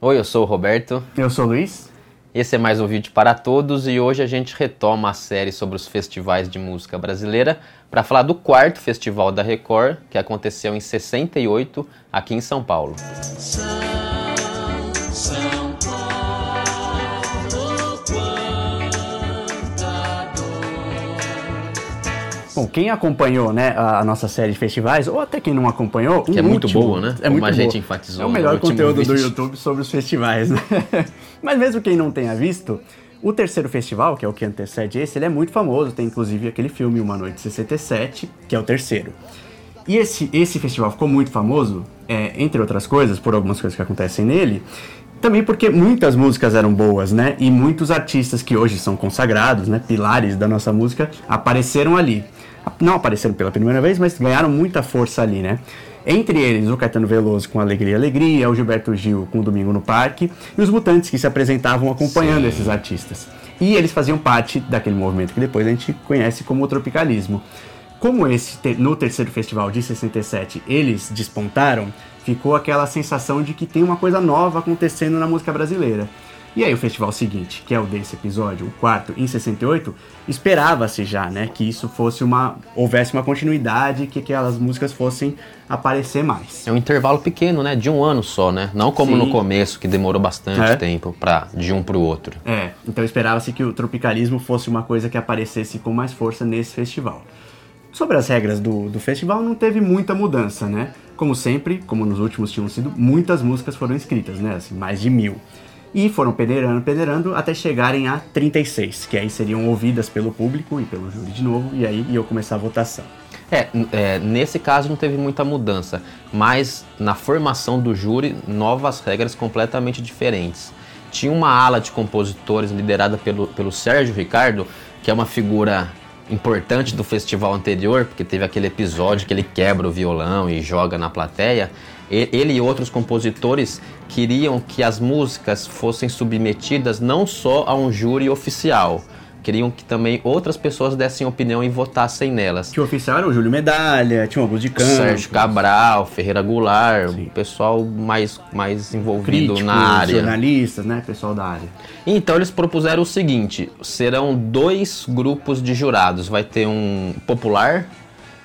Oi, eu sou o Roberto. Eu sou o Luiz. Esse é mais um vídeo para todos e hoje a gente retoma a série sobre os festivais de música brasileira para falar do quarto festival da Record, que aconteceu em 68 aqui em São Paulo. São, São Bom, quem acompanhou né, a, nossa série de festivais, ou até quem não acompanhou. Que um é muito último, boa, né? É Como muito a gente boa. enfatizou. É o melhor conteúdo vídeo. do YouTube sobre os festivais, né? Mas mesmo quem não tenha visto, o terceiro festival, que é o que antecede esse, ele é muito famoso. Tem inclusive aquele filme Uma Noite 67, que é o terceiro. E esse, esse festival ficou muito famoso, é, entre outras coisas, por algumas coisas que acontecem nele, também porque muitas músicas eram boas, né? E muitos artistas que hoje são consagrados, né? Pilares da nossa música, apareceram ali não apareceram pela primeira vez, mas ganharam muita força ali, né? Entre eles, o Caetano Veloso com Alegria Alegria, o Gilberto Gil com Domingo no Parque e os Mutantes que se apresentavam acompanhando Sim. esses artistas. E eles faziam parte daquele movimento que depois a gente conhece como o tropicalismo. Como esse no terceiro festival de 67 eles despontaram, ficou aquela sensação de que tem uma coisa nova acontecendo na música brasileira. E aí o festival seguinte, que é o desse episódio, o quarto, em 68, esperava-se já, né, que isso fosse uma houvesse uma continuidade, que aquelas músicas fossem aparecer mais. É um intervalo pequeno, né, de um ano só, né? Não como Sim. no começo que demorou bastante é. tempo para de um para o outro. É, então esperava-se que o tropicalismo fosse uma coisa que aparecesse com mais força nesse festival. Sobre as regras do, do festival, não teve muita mudança, né? Como sempre, como nos últimos tinham sido, muitas músicas foram escritas, né? Assim, mais de mil. E foram peneirando, peneirando até chegarem a 36, que aí seriam ouvidas pelo público e pelo júri de novo, e aí ia começar a votação. É, é, nesse caso não teve muita mudança, mas na formação do júri, novas regras completamente diferentes. Tinha uma ala de compositores liderada pelo, pelo Sérgio Ricardo, que é uma figura importante do festival anterior, porque teve aquele episódio que ele quebra o violão e joga na plateia. Ele e outros compositores queriam que as músicas fossem submetidas não só a um júri oficial, queriam que também outras pessoas dessem opinião e votassem nelas. Que o oficial era o Júlio Medalha, tinha o Augusto de Campos. Sérgio Cabral, Ferreira Goulart, o pessoal mais, mais envolvido Críticos, na área. jornalistas, né, pessoal da área. Então eles propuseram o seguinte, serão dois grupos de jurados, vai ter um popular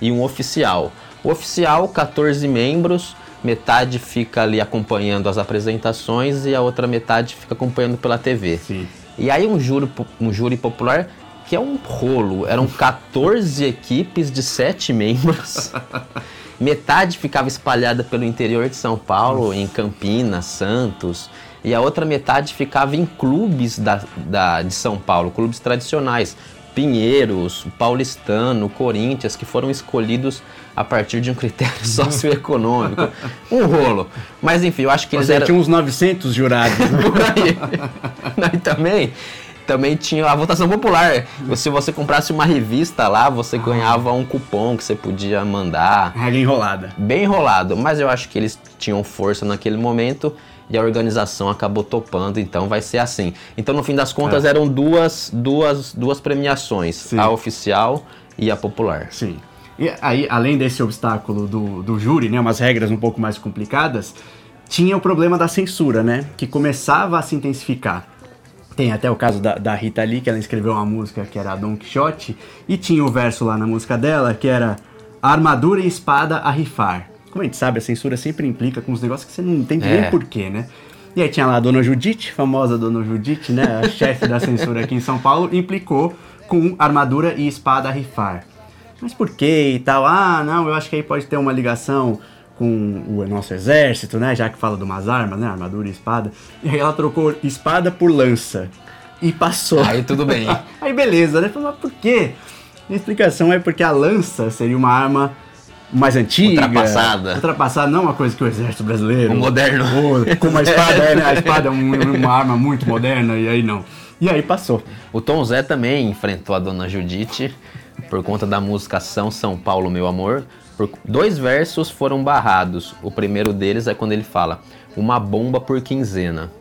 e um oficial. O oficial, 14 membros, metade fica ali acompanhando as apresentações e a outra metade fica acompanhando pela TV. Sim. E aí um júri, um júri popular que é um rolo, eram 14 equipes de 7 membros. metade ficava espalhada pelo interior de São Paulo, em Campinas, Santos, e a outra metade ficava em clubes da, da, de São Paulo, clubes tradicionais, Pinheiros, Paulistano, Corinthians, que foram escolhidos a partir de um critério socioeconômico. um rolo. Mas enfim, eu acho que eles eram... tinha uns 900 jurados. Né? Por aí. e também, também tinha a votação popular. Se você comprasse uma revista lá, você ganhava um cupom que você podia mandar. Regra enrolada. Bem enrolado. Mas eu acho que eles tinham força naquele momento e a organização acabou topando, então vai ser assim. Então, no fim das contas, é. eram duas, duas, duas premiações, Sim. a oficial e a popular. Sim. E aí, além desse obstáculo do, do júri, né, umas regras um pouco mais complicadas, tinha o problema da censura, né, que começava a se intensificar. Tem até o caso da, da Rita Lee, que ela escreveu uma música que era Don Quixote, e tinha o verso lá na música dela que era Armadura e espada a rifar. Como a gente sabe, a censura sempre implica com os negócios que você não entende é. nem porquê, né? E aí tinha lá a Dona Judite, famosa Dona Judite, né? A chefe da censura aqui em São Paulo, implicou com armadura e espada a rifar. Mas por quê e tal? Ah, não, eu acho que aí pode ter uma ligação com o nosso exército, né? Já que fala de umas armas, né? Armadura e espada. E aí ela trocou espada por lança. E passou. Aí tudo bem. aí beleza, né? Falou, mas por quê? A explicação é porque a lança seria uma arma mais antiga. Ultrapassada. Ultrapassada não é uma coisa que o exército brasileiro. O moderno. com uma espada, é, né? A espada é uma arma muito moderna, e aí não. E aí passou. O Tom Zé também enfrentou a dona Judite por conta da música São São Paulo, meu amor. Por... Dois versos foram barrados. O primeiro deles é quando ele fala: Uma bomba por quinzena.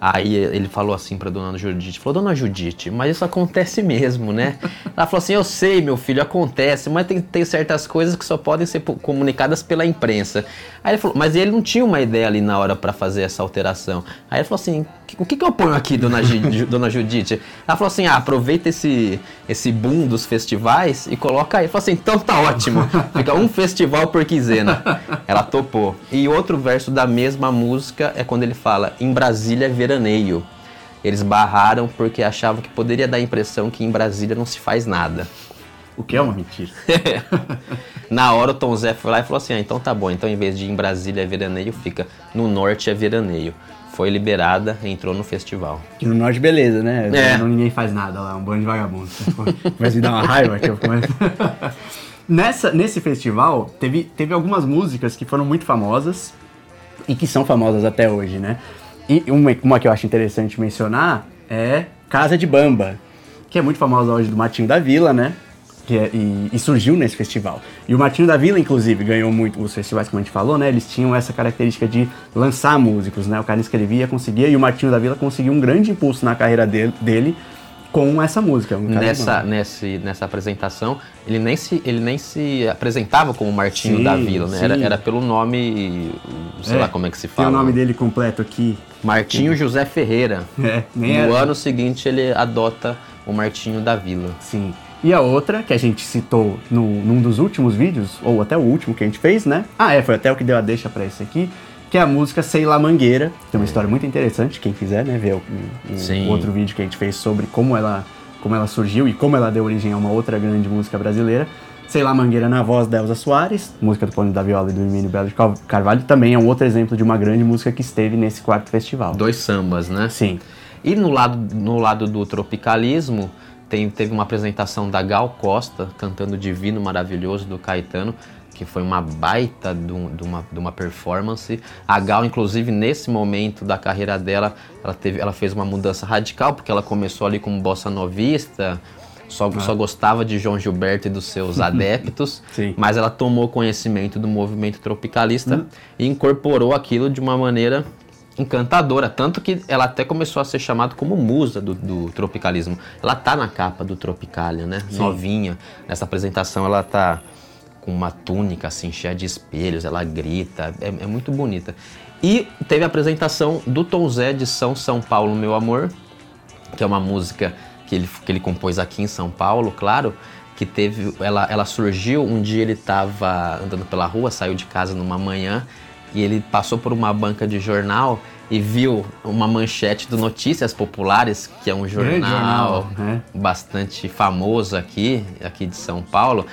Aí ele falou assim pra dona Judite, falou, dona Judite, mas isso acontece mesmo, né? Ela falou assim, eu sei, meu filho, acontece, mas tem, tem certas coisas que só podem ser comunicadas pela imprensa. Aí ele falou, mas ele não tinha uma ideia ali na hora para fazer essa alteração. Aí ele falou assim, o que, que eu ponho aqui, dona, dona Judite? Ela falou assim, ah, aproveita esse, esse boom dos festivais e coloca aí. Ele falou assim, então tá ótimo, fica um festival por quinzena. Ela topou. E outro verso da mesma música é quando ele fala, em Brasília é veraneio. Eles barraram porque achavam que poderia dar a impressão que em Brasília não se faz nada. O que é uma mentira. Na hora o Tom Zé foi lá e falou assim: ah, então tá bom, então em vez de em Brasília é veraneio, fica no norte é veraneio. Foi liberada, entrou no festival. Que no norte, beleza, né? É. Não, ninguém faz nada lá, um bando de vagabundos. Mas me dá uma raiva que eu começo. Nessa, nesse festival, teve, teve algumas músicas que foram muito famosas e que são famosas até hoje, né? E uma, uma que eu acho interessante mencionar é Casa de Bamba, que é muito famosa hoje do Matinho da Vila, né? Que é, e, e, surgiu nesse festival. E o Matinho da Vila, inclusive, ganhou muito os festivais, como a gente falou, né? Eles tinham essa característica de lançar músicos, né? O cara escrevia, conseguia, e o Matinho da Vila conseguiu um grande impulso na carreira dele, dele com essa música. Nessa, nesse, nessa apresentação, ele nem, se, ele nem se apresentava como Martinho sim, da Vila, né? Era, era pelo nome, sei é, lá como é que se fala. Tem o nome dele completo aqui. Martinho José Ferreira. É, No era. ano seguinte ele adota o Martinho da Vila. Sim. E a outra, que a gente citou no, num dos últimos vídeos, ou até o último que a gente fez, né? Ah, é, foi até o que deu a deixa para esse aqui, que é a música Sei Lá Mangueira. Tem uma história muito interessante, quem quiser, né, ver o, o, o outro vídeo que a gente fez sobre como ela, como ela surgiu e como ela deu origem a uma outra grande música brasileira. Sei Lá Mangueira na voz da Elza Soares, música do Paulinho da Viola e do Emílio Belo de Carvalho, também é um outro exemplo de uma grande música que esteve nesse quarto festival. Dois sambas, né? Sim. E no lado, no lado do tropicalismo, tem, teve uma apresentação da Gal Costa cantando Divino Maravilhoso do Caetano que foi uma baita de, uma, de uma performance. A Gal, inclusive, nesse momento da carreira dela, ela, teve, ela fez uma mudança radical, porque ela começou ali como bossa novista, só, ah. só gostava de João Gilberto e dos seus adeptos, mas ela tomou conhecimento do movimento tropicalista hum. e incorporou aquilo de uma maneira encantadora, tanto que ela até começou a ser chamada como musa do, do tropicalismo. Ela tá na capa do Tropicalia, né? Sim. Novinha. Nessa apresentação ela tá com uma túnica assim cheia de espelhos, ela grita, é, é muito bonita. E teve a apresentação do Tom Zé de São São Paulo, Meu Amor, que é uma música que ele, que ele compôs aqui em São Paulo, claro, que teve, ela, ela surgiu, um dia ele estava andando pela rua, saiu de casa numa manhã, e ele passou por uma banca de jornal e viu uma manchete do Notícias Populares, que é um jornal, jornal né? bastante famoso aqui, aqui de São Paulo,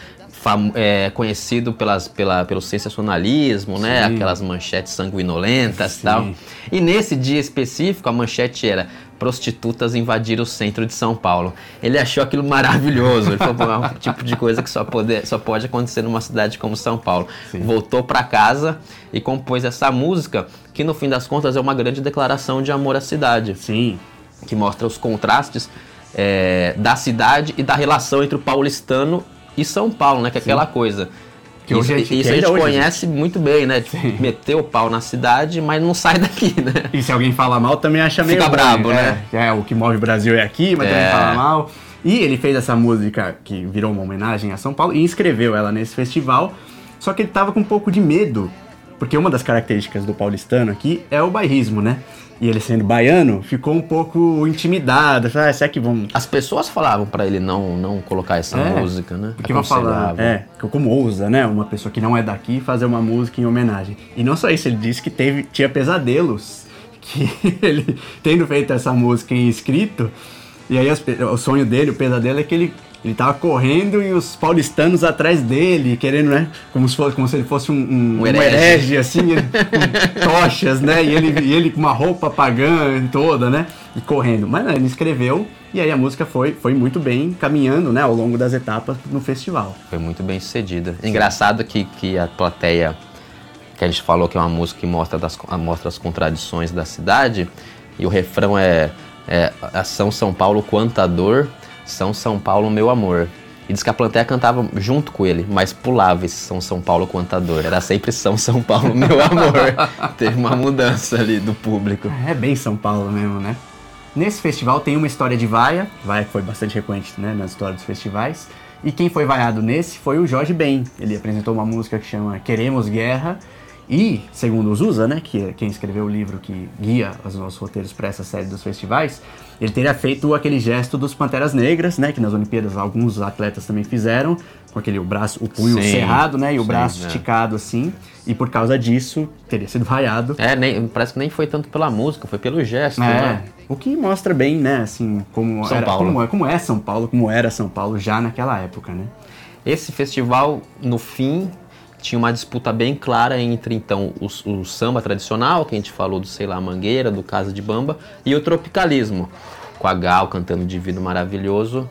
é, conhecido pelas, pela, pelo sensacionalismo, né? Aquelas manchetes sanguinolentas e tal. E nesse dia específico, a manchete era prostitutas invadiram o centro de São Paulo. Ele achou aquilo maravilhoso. Ele falou, é um tipo de coisa que só pode, só pode acontecer numa cidade como São Paulo. Sim. Voltou para casa e compôs essa música, que no fim das contas é uma grande declaração de amor à cidade. Sim. Que mostra os contrastes é, da cidade e da relação entre o paulistano e São Paulo, né? Que é aquela coisa. Que isso, hoje, isso a gente hoje, conhece gente. muito bem, né? Sim. Meter o pau na cidade, mas não sai daqui, né? E se alguém fala mal, também acha meio. Fica brabo, né? É, é, o que move o Brasil é aqui, mas é. também fala mal. E ele fez essa música que virou uma homenagem a São Paulo e inscreveu ela nesse festival. Só que ele tava com um pouco de medo, porque uma das características do paulistano aqui é o bairrismo, né? e ele sendo baiano, ficou um pouco intimidado. Ah, será que vão. As pessoas falavam para ele não, não colocar essa é, música, né? Porque vão falar, é, como ousa, né? Uma pessoa que não é daqui fazer uma música em homenagem. E não só isso, ele disse que teve, tinha pesadelos. Que ele, tendo feito essa música em escrito, e aí o sonho dele, o pesadelo é que ele ele tava correndo e os paulistanos atrás dele, querendo, né? Como se, fosse, como se ele fosse um, um, um herege. herege, assim, com tochas, né? E ele, e ele com uma roupa pagã toda, né? E correndo. Mas não, ele escreveu e aí a música foi, foi muito bem caminhando, né? Ao longo das etapas no festival. Foi muito bem sucedida. Engraçado que, que a plateia, que a gente falou que é uma música que mostra, das, mostra as contradições da cidade, e o refrão é, é São São Paulo quanta dor são São Paulo, meu amor. E diz que a plateia cantava junto com ele, mas pulava esse São São Paulo contador. Era sempre São São Paulo, meu amor. Teve uma mudança ali do público. É bem São Paulo mesmo, né? Nesse festival tem uma história de vaia, vaia que foi bastante recorrente né, nas histórias dos festivais. E quem foi vaiado nesse foi o Jorge Ben. Ele apresentou uma música que chama Queremos Guerra. E, segundo o Zusa, né, que é quem escreveu o livro que guia os nossos roteiros para essa série dos festivais, ele teria feito aquele gesto dos Panteras Negras, né, que nas Olimpíadas alguns atletas também fizeram, com aquele o braço, o punho sim, cerrado, né, e o sim, braço é. esticado assim, e por causa disso teria sido vaiado. É, nem, parece que nem foi tanto pela música, foi pelo gesto, é, né? O que mostra bem, né, assim, como São era, Paulo. Como, é, como é São Paulo, como era São Paulo já naquela época, né? Esse festival, no fim, tinha uma disputa bem clara entre então o, o, samba tradicional, que a gente falou do sei lá Mangueira, do Casa de Bamba, e o tropicalismo, com a Gal cantando Divino Maravilhoso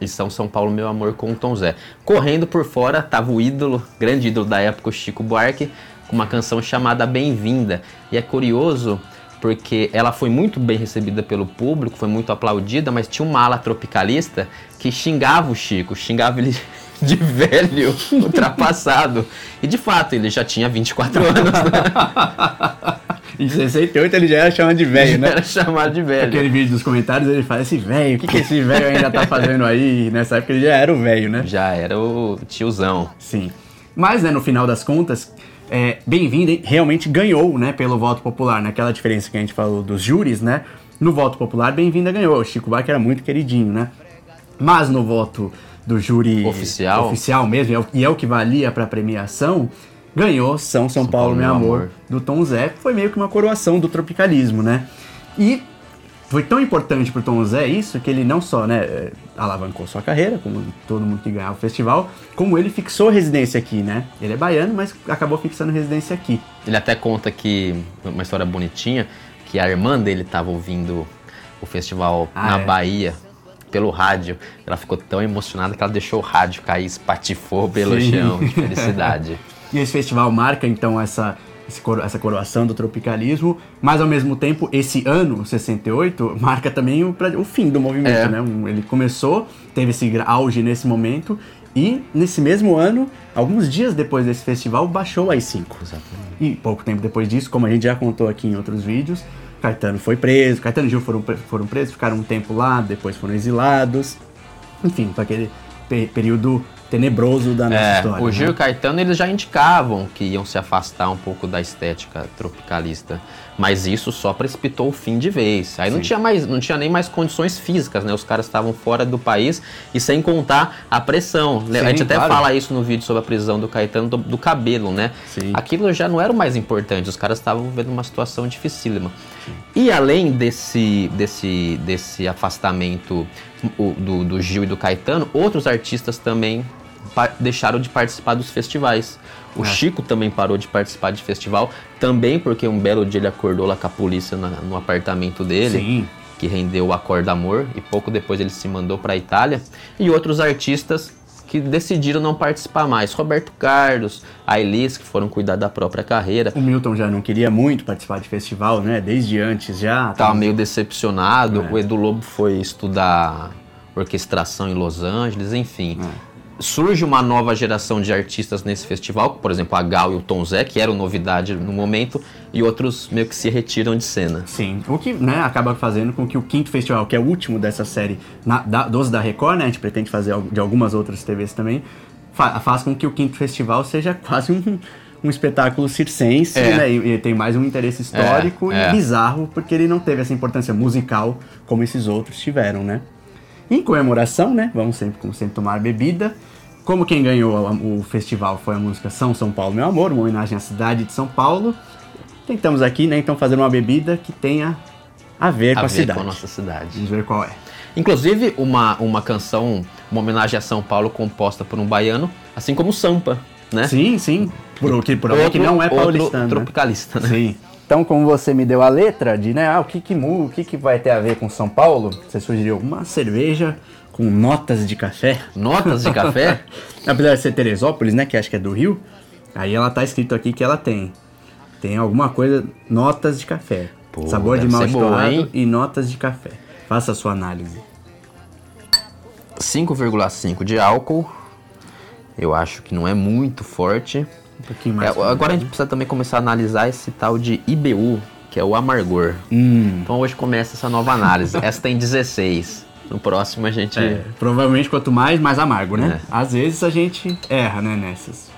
e São São Paulo Meu Amor com o Tom Zé. Correndo por fora tava o ídolo, grande ídolo da época, o Chico Buarque, com uma canção chamada Bem-vinda. E é curioso porque ela foi muito bem recebida pelo público, foi muito aplaudida, mas tinha uma ala tropicalista que xingava o Chico, xingava ele de velho, ultrapassado. E de fato, ele já tinha 24 anos, né? Em 68 ele já era chamado de velho, né? Era chamado de velho. Aquele vídeo dos comentários ele fala: esse velho, o que, que esse velho ainda tá fazendo aí? Nessa época ele já era o velho, né? Já era o tiozão. Sim. Mas, né, no final das contas, é, Bem-vindo realmente ganhou, né, pelo voto popular. Naquela diferença que a gente falou dos júris, né? No voto popular, Bem-vinda ganhou. O Chico Buarque era muito queridinho, né? Mas no voto do júri oficial, oficial mesmo, e é o que valia para premiação, ganhou São São, São Paulo, Paulo, Meu amor, amor, do Tom Zé. Foi meio que uma coroação do tropicalismo, né? E foi tão importante pro Tom Zé isso que ele não só né, eh, alavancou sua carreira, como todo mundo que ganhava o festival, como ele fixou residência aqui, né? Ele é baiano, mas acabou fixando residência aqui. Ele até conta que, uma história bonitinha, que a irmã dele estava ouvindo o festival ah, na é? Bahia pelo rádio. Ela ficou tão emocionada que ela deixou o rádio cair, espatifou pelo Sim. chão de felicidade. e esse festival marca então essa essa coroação do tropicalismo, mas ao mesmo tempo esse ano 68 marca também o, o fim do movimento, é. né? Um, ele começou, teve esse auge nesse momento e nesse mesmo ano, alguns dias depois desse festival, baixou as 5. E pouco tempo depois disso, como a gente já contou aqui em outros vídeos, Caetano foi preso, Caetano e Gil foram, foram presos, ficaram um tempo lá, depois foram exilados. Enfim, foi aquele período tenebroso da nossa é, história. O Gil né? e Caetano eles já indicavam que iam se afastar um pouco da estética tropicalista, mas isso só precipitou o fim de vez. Aí não tinha mais, não tinha nem mais condições físicas, né? Os caras estavam fora do país e sem contar a pressão. Sim, a gente até claro. fala isso no vídeo sobre a prisão do Caetano do, do cabelo, né? Sim. Aquilo já não era o mais importante. Os caras estavam vivendo uma situação dificílima. E além desse, desse, desse afastamento do, do Gil e do Caetano, outros artistas também deixaram de participar dos festivais. O é. Chico também parou de participar de festival, também porque um belo dia ele acordou lá com a polícia na, no apartamento dele. Sim. Que rendeu o Acorda Amor e pouco depois ele se mandou para a Itália. E outros artistas que decidiram não participar mais. Roberto Carlos, a Elis, que foram cuidar da própria carreira. O Milton já não queria muito participar de festival, né? Desde antes já. Tava meio decepcionado. É. O Edu Lobo foi estudar orquestração em Los Angeles, enfim. É surge uma nova geração de artistas nesse festival, por exemplo, a Gal e o Tom Zé, que eram novidade no momento, e outros meio que se retiram de cena. Sim, o que né, acaba fazendo com que o quinto festival, que é o último dessa série na, da, dos da Record, né, a gente pretende fazer de algumas outras TVs também, fa faz com que o quinto festival seja quase um, um espetáculo circense, é. né, e, e, tem mais um interesse histórico é, e é. bizarro, porque ele não teve essa importância musical como esses outros tiveram, né. Em comemoração, né, vamos sempre, como sempre, tomar bebida, como quem ganhou o festival foi a música São São Paulo Meu Amor, uma homenagem à cidade de São Paulo, tentamos aqui, né, então fazer uma bebida que tenha a ver a com a ver cidade. com a nossa cidade. Vamos ver qual é. Inclusive, uma, uma canção, uma homenagem a São Paulo composta por um baiano, assim como Sampa, né? Sim, sim. Por, que, por outro, que não é paulistano. Outro tropicalista, né? Sim. Então, como você me deu a letra de, né, ah, o que que, o que que vai ter a ver com São Paulo, você sugeriu uma cerveja com notas de café. Notas de café? Apesar de ser Teresópolis, né, que acho que é do Rio, aí ela tá escrito aqui que ela tem tem alguma coisa, notas de café. Pô, Sabor de mal e notas de café. Faça a sua análise. 5,5 de álcool. Eu acho que não é muito forte. Um pouquinho É, mais. agora a gente precisa também começar a analisar esse tal de IBU, que é o amargor. Hum. Então hoje começa essa nova análise. essa tem 16. No próximo a gente. É, provavelmente quanto mais, mais amargo, né? É. Às vezes a gente erra, né, nessas.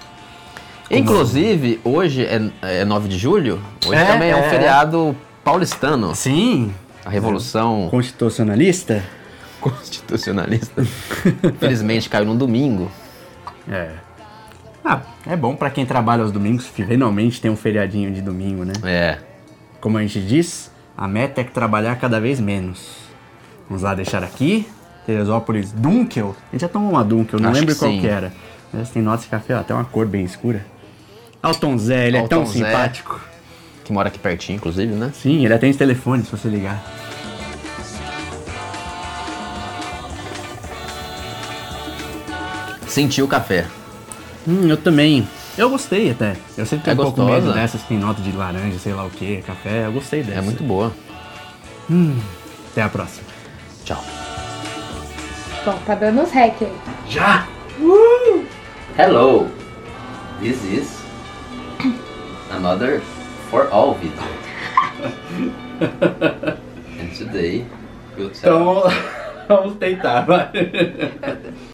Inclusive, hoje é, é 9 de julho. Hoje É, também é, um é. feriado paulistano. Sim. A Revolução Constitucionalista? Constitucionalista. Felizmente caiu num domingo. É. Ah, é bom pra quem trabalha aos domingos, finalmente tem um feriadinho de domingo, né? É. Como a gente diz, a meta é trabalhar cada vez menos. Vamos lá deixar aqui. Teresópolis Dunkel. A gente já tomou uma Dunkel, não Acho lembro qual que era. Mas tem nota de café, ó, até uma cor bem escura. Alton Zé, ele é tão Alton Zé. simpático. Que mora aqui pertinho, inclusive, né? Sim, ele atende telefone se você ligar. Sentiu o café. Hum, eu também. Eu gostei até. Eu sempre tenho É um pouco gostosa. medo dessas que tem nota de laranja, sei lá o que, café. Eu gostei dessa. É muito boa. Até a próxima. Tchau. Bom, tá dando os hack aí. Já! Hello. This is another for all video. And today we'll tell Então, vamos tentar, vai.